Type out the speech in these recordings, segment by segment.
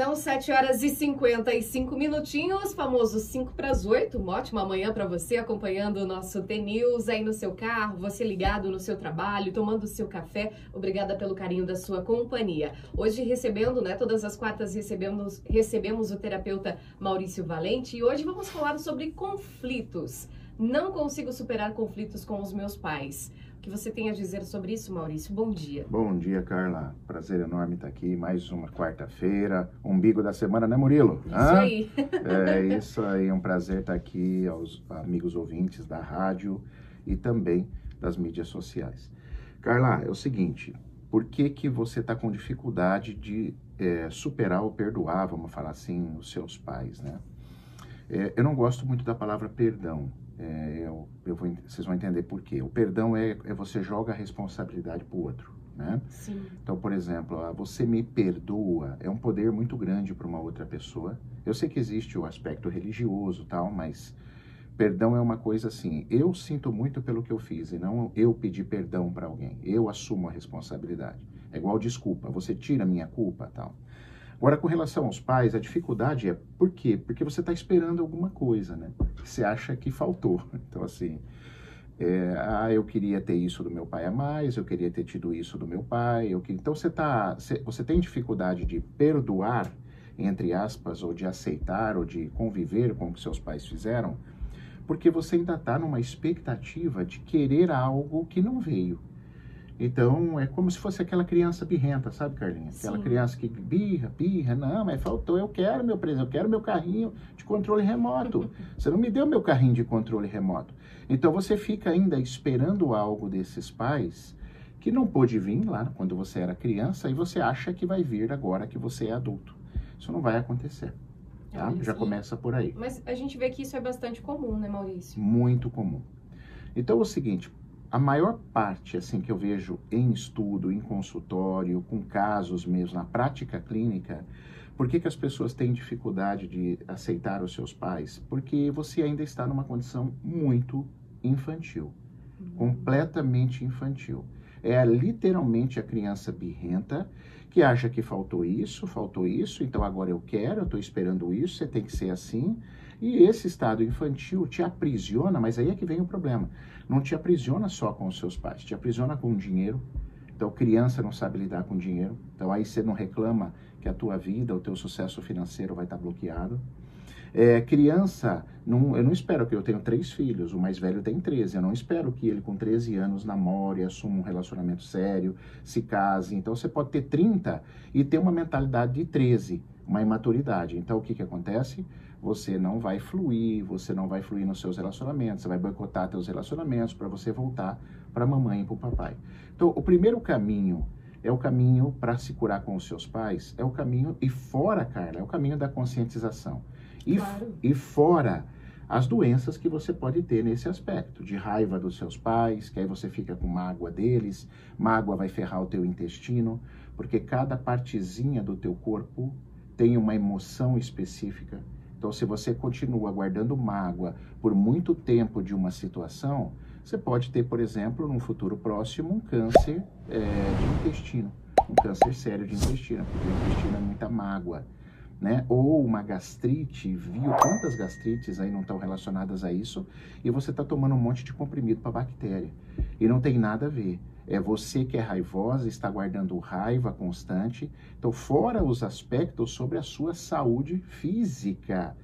São 7 horas e 55 minutinhos, famoso 5 para as 8. Uma ótima manhã para você acompanhando o nosso T-News aí no seu carro, você ligado no seu trabalho, tomando o seu café. Obrigada pelo carinho da sua companhia. Hoje recebendo, né, todas as quartas recebemos, recebemos o terapeuta Maurício Valente e hoje vamos falar sobre conflitos. Não consigo superar conflitos com os meus pais. O que você tem a dizer sobre isso, Maurício? Bom dia. Bom dia, Carla. Prazer enorme estar aqui. Mais uma quarta-feira, umbigo da semana, né, Murilo? Isso Hã? aí. É isso aí, é um prazer estar aqui aos amigos ouvintes da rádio e também das mídias sociais. Carla, é o seguinte, por que que você está com dificuldade de é, superar ou perdoar, vamos falar assim, os seus pais, né? É, eu não gosto muito da palavra perdão, é, eu, eu vou, vocês vão entender por quê. O perdão é, é você joga a responsabilidade para o outro. Né? Sim. Então, por exemplo, você me perdoa é um poder muito grande para uma outra pessoa. Eu sei que existe o aspecto religioso tal, mas perdão é uma coisa assim. Eu sinto muito pelo que eu fiz e não eu pedir perdão para alguém. Eu assumo a responsabilidade. É igual desculpa. Você tira a minha culpa tal. Agora, com relação aos pais, a dificuldade é por quê? Porque você está esperando alguma coisa, né? Você acha que faltou. Então, assim, é, ah, eu queria ter isso do meu pai a mais, eu queria ter tido isso do meu pai. Eu que... Então, você, tá, você tem dificuldade de perdoar, entre aspas, ou de aceitar, ou de conviver com o que seus pais fizeram, porque você ainda está numa expectativa de querer algo que não veio. Então, é como se fosse aquela criança birrenta, sabe, Carlinha? Aquela Sim. criança que birra, birra, não, mas faltou, eu quero meu presente, eu quero meu carrinho de controle remoto. Você não me deu meu carrinho de controle remoto. Então, você fica ainda esperando algo desses pais que não pôde vir lá quando você era criança e você acha que vai vir agora que você é adulto. Isso não vai acontecer. Tá? Já começa por aí. Mas a gente vê que isso é bastante comum, né, Maurício? Muito comum. Então, é o seguinte, a maior parte assim que eu vejo em estudo, em consultório, com casos mesmo na prática clínica, por que, que as pessoas têm dificuldade de aceitar os seus pais? Porque você ainda está numa condição muito infantil, uhum. completamente infantil. É literalmente a criança birrenta que acha que faltou isso, faltou isso, então agora eu quero, eu estou esperando isso, você tem que ser assim. E esse estado infantil te aprisiona, mas aí é que vem o problema. Não te aprisiona só com os seus pais, te aprisiona com o dinheiro. Então, criança não sabe lidar com dinheiro. Então, aí você não reclama que a tua vida, o teu sucesso financeiro vai estar bloqueado. É, criança, não, eu não espero que eu tenha três filhos, o mais velho tem 13, eu não espero que ele com 13 anos namore, assuma um relacionamento sério, se case. Então você pode ter 30 e ter uma mentalidade de 13, uma imaturidade. Então o que, que acontece? Você não vai fluir, você não vai fluir nos seus relacionamentos, você vai boicotar seus relacionamentos para você voltar para a mamãe e para o papai. Então o primeiro caminho é o caminho para se curar com os seus pais, é o caminho, e fora, Carla, é o caminho da conscientização. E, claro. e fora as doenças que você pode ter nesse aspecto, de raiva dos seus pais, que aí você fica com mágoa deles, mágoa vai ferrar o teu intestino, porque cada partezinha do teu corpo tem uma emoção específica. Então, se você continua guardando mágoa por muito tempo de uma situação, você pode ter, por exemplo, num futuro próximo, um câncer é, de intestino, um câncer sério de intestino, porque o intestino é muita mágoa né? Ou uma gastrite, viu quantas gastrites aí não estão relacionadas a isso, e você está tomando um monte de comprimido para bactéria. E não tem nada a ver. É você que é raivosa, está guardando raiva constante. Então, fora os aspectos sobre a sua saúde física,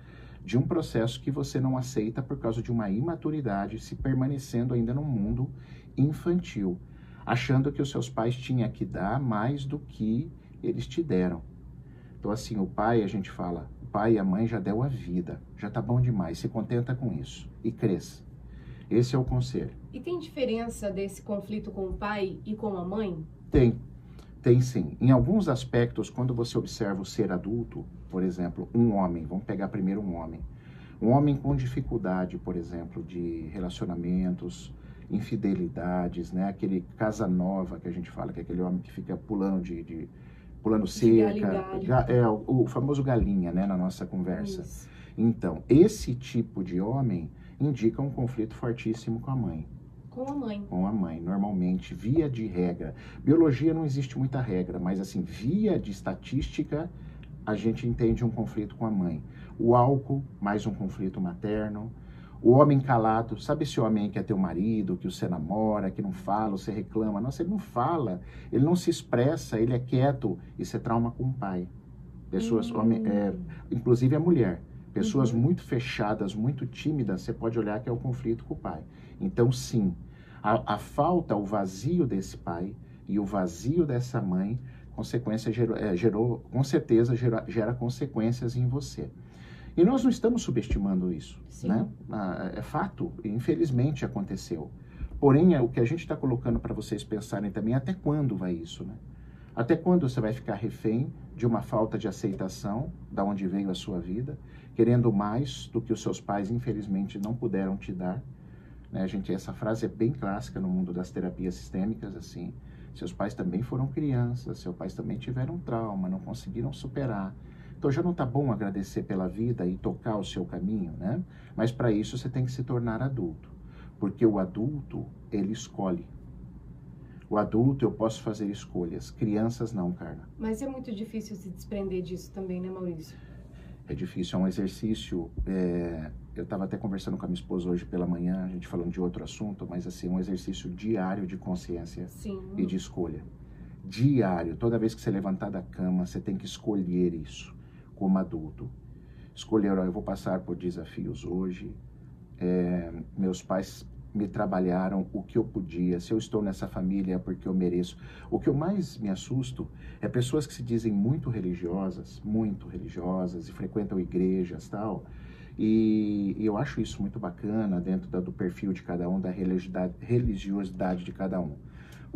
de um processo que você não aceita por causa de uma imaturidade, se permanecendo ainda no mundo infantil, achando que os seus pais tinham que dar mais do que eles te deram. Então, assim, o pai, a gente fala, o pai e a mãe já deu a vida, já tá bom demais, se contenta com isso e cresça. Esse é o conselho. E tem diferença desse conflito com o pai e com a mãe? Tem, tem sim. Em alguns aspectos, quando você observa o ser adulto, por exemplo, um homem, vamos pegar primeiro um homem. Um homem com dificuldade, por exemplo, de relacionamentos, infidelidades, né? Aquele casa nova que a gente fala, que é aquele homem que fica pulando de, de pulando cerca, é o, o, famoso galinha, né, na nossa conversa. Isso. Então, esse tipo de homem indica um conflito fortíssimo com a mãe. Com a mãe. Com a mãe, normalmente, via de regra. Biologia não existe muita regra, mas assim, via de estatística, a gente entende um conflito com a mãe. O álcool, mais um conflito materno. O homem calado, sabe esse homem que é teu marido, que você namora, que não fala, você reclama? Nossa, ele não fala, ele não se expressa, ele é quieto. Isso é trauma com o pai. Pessoas, hum. homem, é, inclusive a mulher. Pessoas uhum. muito fechadas, muito tímidas, você pode olhar que é o conflito com o pai. Então, sim, a, a falta, o vazio desse pai e o vazio dessa mãe, consequência gerou, é, gerou com certeza gera, gera consequências em você. E nós não estamos subestimando isso, Sim. né? Ah, é fato, infelizmente aconteceu. Porém, é o que a gente está colocando para vocês pensarem também, até quando vai isso, né? Até quando você vai ficar refém de uma falta de aceitação da onde veio a sua vida, querendo mais do que os seus pais, infelizmente, não puderam te dar? Né? Gente, essa frase é bem clássica no mundo das terapias sistêmicas, assim. Seus pais também foram crianças, seus pais também tiveram trauma, não conseguiram superar. Então já não está bom agradecer pela vida e tocar o seu caminho, né? Mas para isso você tem que se tornar adulto, porque o adulto ele escolhe. O adulto eu posso fazer escolhas, crianças não, Carla. Mas é muito difícil se desprender disso também, né, Maurício? É difícil, é um exercício. É... Eu estava até conversando com a minha esposa hoje pela manhã, a gente falando de outro assunto, mas assim, um exercício diário de consciência Sim. e de escolha. Diário, toda vez que você levantar da cama, você tem que escolher isso como adulto. Escolher, eu vou passar por desafios hoje. É, meus pais me trabalharam o que eu podia. Se eu estou nessa família é porque eu mereço. O que eu mais me assusto é pessoas que se dizem muito religiosas, muito religiosas e frequentam igrejas tal. E, eu acho isso muito bacana dentro da, do perfil de cada um, da religiosidade, religiosidade de cada um.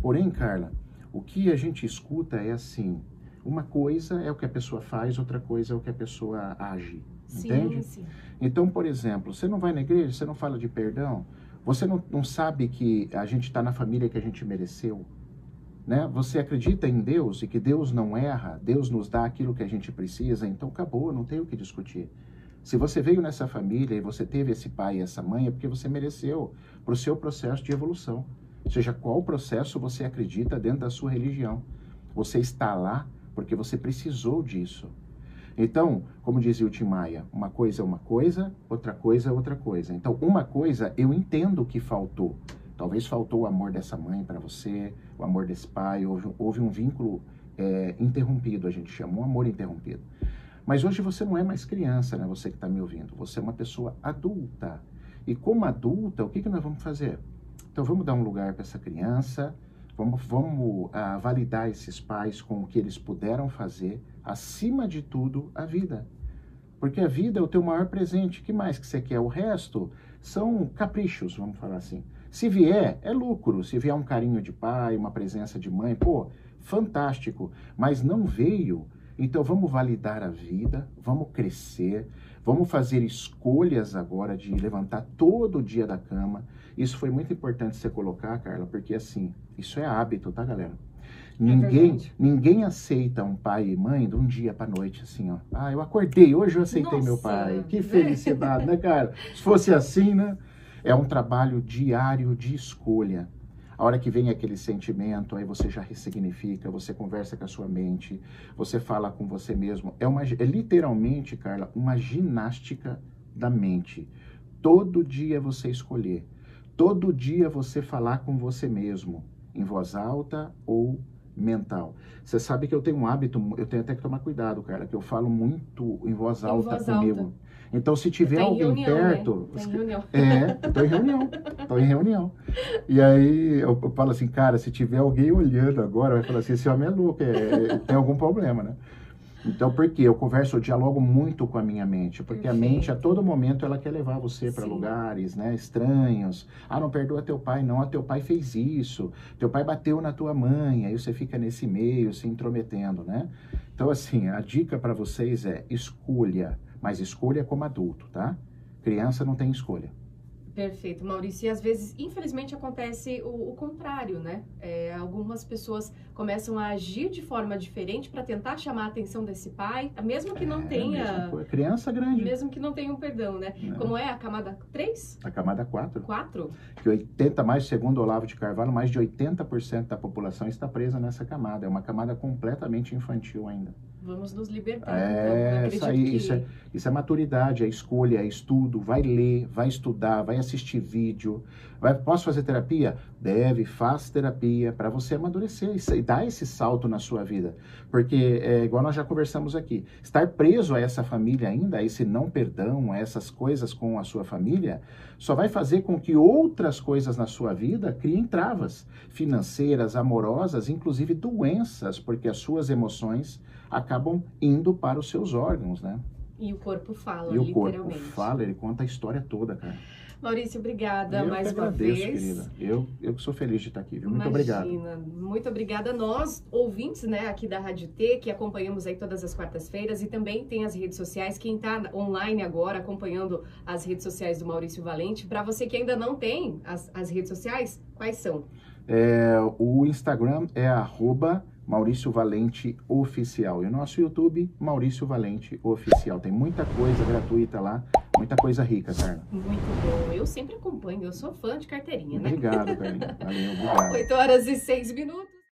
Porém, Carla, o que a gente escuta é assim: uma coisa é o que a pessoa faz, outra coisa é o que a pessoa age. Sim, entende? Sim. Então, por exemplo, você não vai na igreja, você não fala de perdão, você não, não sabe que a gente está na família que a gente mereceu. Né? Você acredita em Deus e que Deus não erra, Deus nos dá aquilo que a gente precisa, então acabou, não tem o que discutir. Se você veio nessa família e você teve esse pai e essa mãe, é porque você mereceu para o seu processo de evolução. Seja qual processo você acredita dentro da sua religião. Você está lá porque você precisou disso. Então, como dizia o Tim Maia, uma coisa é uma coisa, outra coisa é outra coisa. Então, uma coisa eu entendo que faltou. Talvez faltou o amor dessa mãe para você, o amor desse pai, houve, houve um vínculo é, interrompido, a gente chama, um amor interrompido. Mas hoje você não é mais criança, né? Você que está me ouvindo. Você é uma pessoa adulta. E como adulta, o que, que nós vamos fazer? Então vamos dar um lugar para essa criança, Vamos, vamos uh, validar esses pais com o que eles puderam fazer, acima de tudo, a vida. Porque a vida é o teu maior presente. que mais que você quer? O resto são caprichos, vamos falar assim. Se vier, é lucro. Se vier um carinho de pai, uma presença de mãe, pô, fantástico. Mas não veio. Então vamos validar a vida, vamos crescer, vamos fazer escolhas agora de levantar todo dia da cama. Isso foi muito importante você colocar, Carla, porque assim, isso é hábito, tá, galera? É ninguém, é ninguém aceita um pai e mãe de um dia para noite, assim, ó. Ah, eu acordei, hoje eu aceitei Nossa. meu pai. Que felicidade, né, cara? Se fosse assim, né? É um trabalho diário de escolha. A hora que vem aquele sentimento, aí você já ressignifica, você conversa com a sua mente, você fala com você mesmo. É, uma, é literalmente, Carla, uma ginástica da mente. Todo dia você escolher. Todo dia você falar com você mesmo em voz alta ou mental. Você sabe que eu tenho um hábito, eu tenho até que tomar cuidado, cara, que eu falo muito em voz alta voz comigo. Alta. Então, se tiver alguém reunião, né? perto. Né? Tem reunião. É, eu tô em reunião. tô em reunião. E aí eu, eu, falo assim, cara, se tiver alguém olhando agora, vai falar assim, esse homem é louco, é, tem algum problema, né? Então, por quê? Eu converso, eu dialogo muito com a minha mente, porque Perfeito. a mente, a todo momento, ela quer levar você para lugares, né, estranhos. Ah, não perdoa teu pai, não, ah, teu pai fez isso, teu pai bateu na tua mãe, aí você fica nesse meio, se intrometendo, né? Então, assim, a dica para vocês é escolha, mas escolha como adulto, tá? Criança não tem escolha. Perfeito, Maurício. E às vezes, infelizmente, acontece o, o contrário, né? É, algumas pessoas começam a agir de forma diferente para tentar chamar a atenção desse pai, mesmo que não é, tenha. Criança grande. Mesmo que não tenha um perdão, né? É. Como é a camada 3? A camada 4. 4? Que 80, mais, segundo Olavo de Carvalho, mais de 80% da população está presa nessa camada. É uma camada completamente infantil ainda. Vamos nos libertar. É, então. que... isso é, isso é maturidade, é escolha, é estudo. Vai ler, vai estudar, vai assistir vídeo. Vai, posso fazer terapia? Deve, faz terapia para você amadurecer e dar esse salto na sua vida. Porque, é, igual nós já conversamos aqui, estar preso a essa família ainda, a esse não perdão, a essas coisas com a sua família, só vai fazer com que outras coisas na sua vida criem travas financeiras, amorosas, inclusive doenças, porque as suas emoções acabam indo para os seus órgãos, né? E o corpo fala, E o literalmente. corpo fala, ele conta a história toda, cara. Maurício, obrigada eu mais que uma agradeço, vez. querida. Eu, eu que sou feliz de estar aqui, viu? Muito Imagina. obrigado. Muito obrigada a nós, ouvintes, né, aqui da Rádio T, que acompanhamos aí todas as quartas-feiras e também tem as redes sociais. Quem está online agora acompanhando as redes sociais do Maurício Valente, para você que ainda não tem as, as redes sociais, quais são? É, o Instagram é arroba Maurício Valente Oficial. E o nosso YouTube, Maurício Valente Oficial. Tem muita coisa gratuita lá, muita coisa rica, Carla. Muito bom. Eu sempre acompanho, eu sou fã de carteirinha, né? Obrigado, Carlinhos. Valeu, obrigado. 8 horas e 6 minutos.